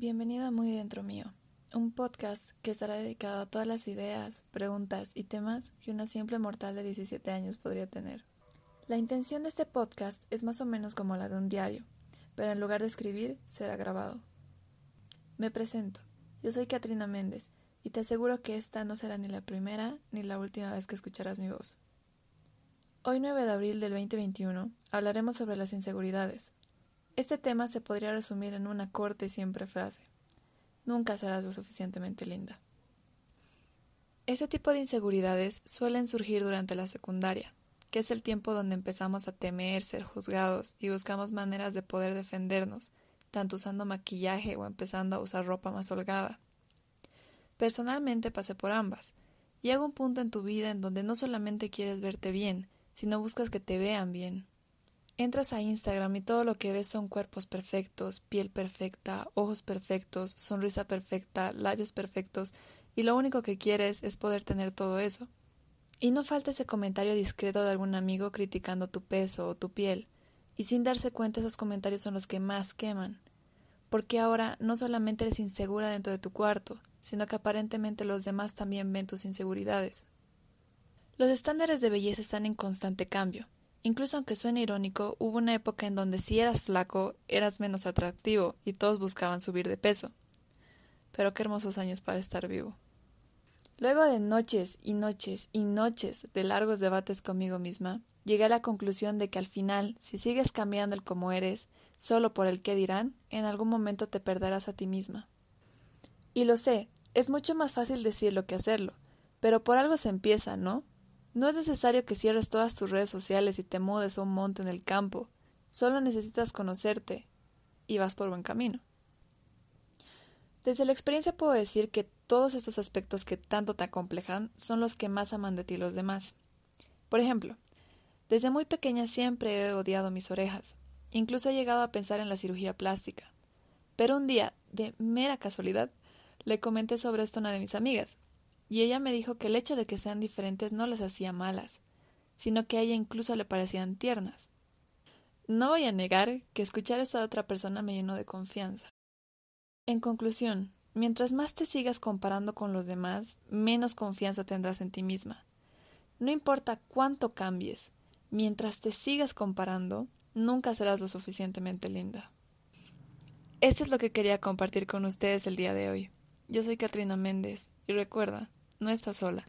Bienvenido a Muy Dentro Mío, un podcast que estará dedicado a todas las ideas, preguntas y temas que una simple mortal de 17 años podría tener. La intención de este podcast es más o menos como la de un diario, pero en lugar de escribir, será grabado. Me presento, yo soy Katrina Méndez y te aseguro que esta no será ni la primera ni la última vez que escucharás mi voz. Hoy 9 de abril del 2021 hablaremos sobre las inseguridades, este tema se podría resumir en una corta y siempre frase. Nunca serás lo suficientemente linda. Ese tipo de inseguridades suelen surgir durante la secundaria, que es el tiempo donde empezamos a temer ser juzgados y buscamos maneras de poder defendernos, tanto usando maquillaje o empezando a usar ropa más holgada. Personalmente pasé por ambas. Llega un punto en tu vida en donde no solamente quieres verte bien, sino buscas que te vean bien. Entras a Instagram y todo lo que ves son cuerpos perfectos, piel perfecta, ojos perfectos, sonrisa perfecta, labios perfectos, y lo único que quieres es poder tener todo eso. Y no falta ese comentario discreto de algún amigo criticando tu peso o tu piel, y sin darse cuenta esos comentarios son los que más queman, porque ahora no solamente eres insegura dentro de tu cuarto, sino que aparentemente los demás también ven tus inseguridades. Los estándares de belleza están en constante cambio, Incluso aunque suene irónico, hubo una época en donde si eras flaco eras menos atractivo y todos buscaban subir de peso. Pero qué hermosos años para estar vivo. Luego de noches y noches y noches de largos debates conmigo misma, llegué a la conclusión de que al final, si sigues cambiando el como eres, solo por el qué dirán, en algún momento te perderás a ti misma. Y lo sé, es mucho más fácil decirlo que hacerlo, pero por algo se empieza, ¿no? No es necesario que cierres todas tus redes sociales y te mudes a un monte en el campo. Solo necesitas conocerte y vas por buen camino. Desde la experiencia puedo decir que todos estos aspectos que tanto te acomplejan son los que más aman de ti los demás. Por ejemplo, desde muy pequeña siempre he odiado mis orejas. Incluso he llegado a pensar en la cirugía plástica. Pero un día, de mera casualidad, le comenté sobre esto a una de mis amigas, y ella me dijo que el hecho de que sean diferentes no las hacía malas, sino que a ella incluso le parecían tiernas. No voy a negar que escuchar esto de otra persona me llenó de confianza. En conclusión, mientras más te sigas comparando con los demás, menos confianza tendrás en ti misma. No importa cuánto cambies, mientras te sigas comparando, nunca serás lo suficientemente linda. Esto es lo que quería compartir con ustedes el día de hoy. Yo soy Katrina Méndez y recuerda, no estás sola.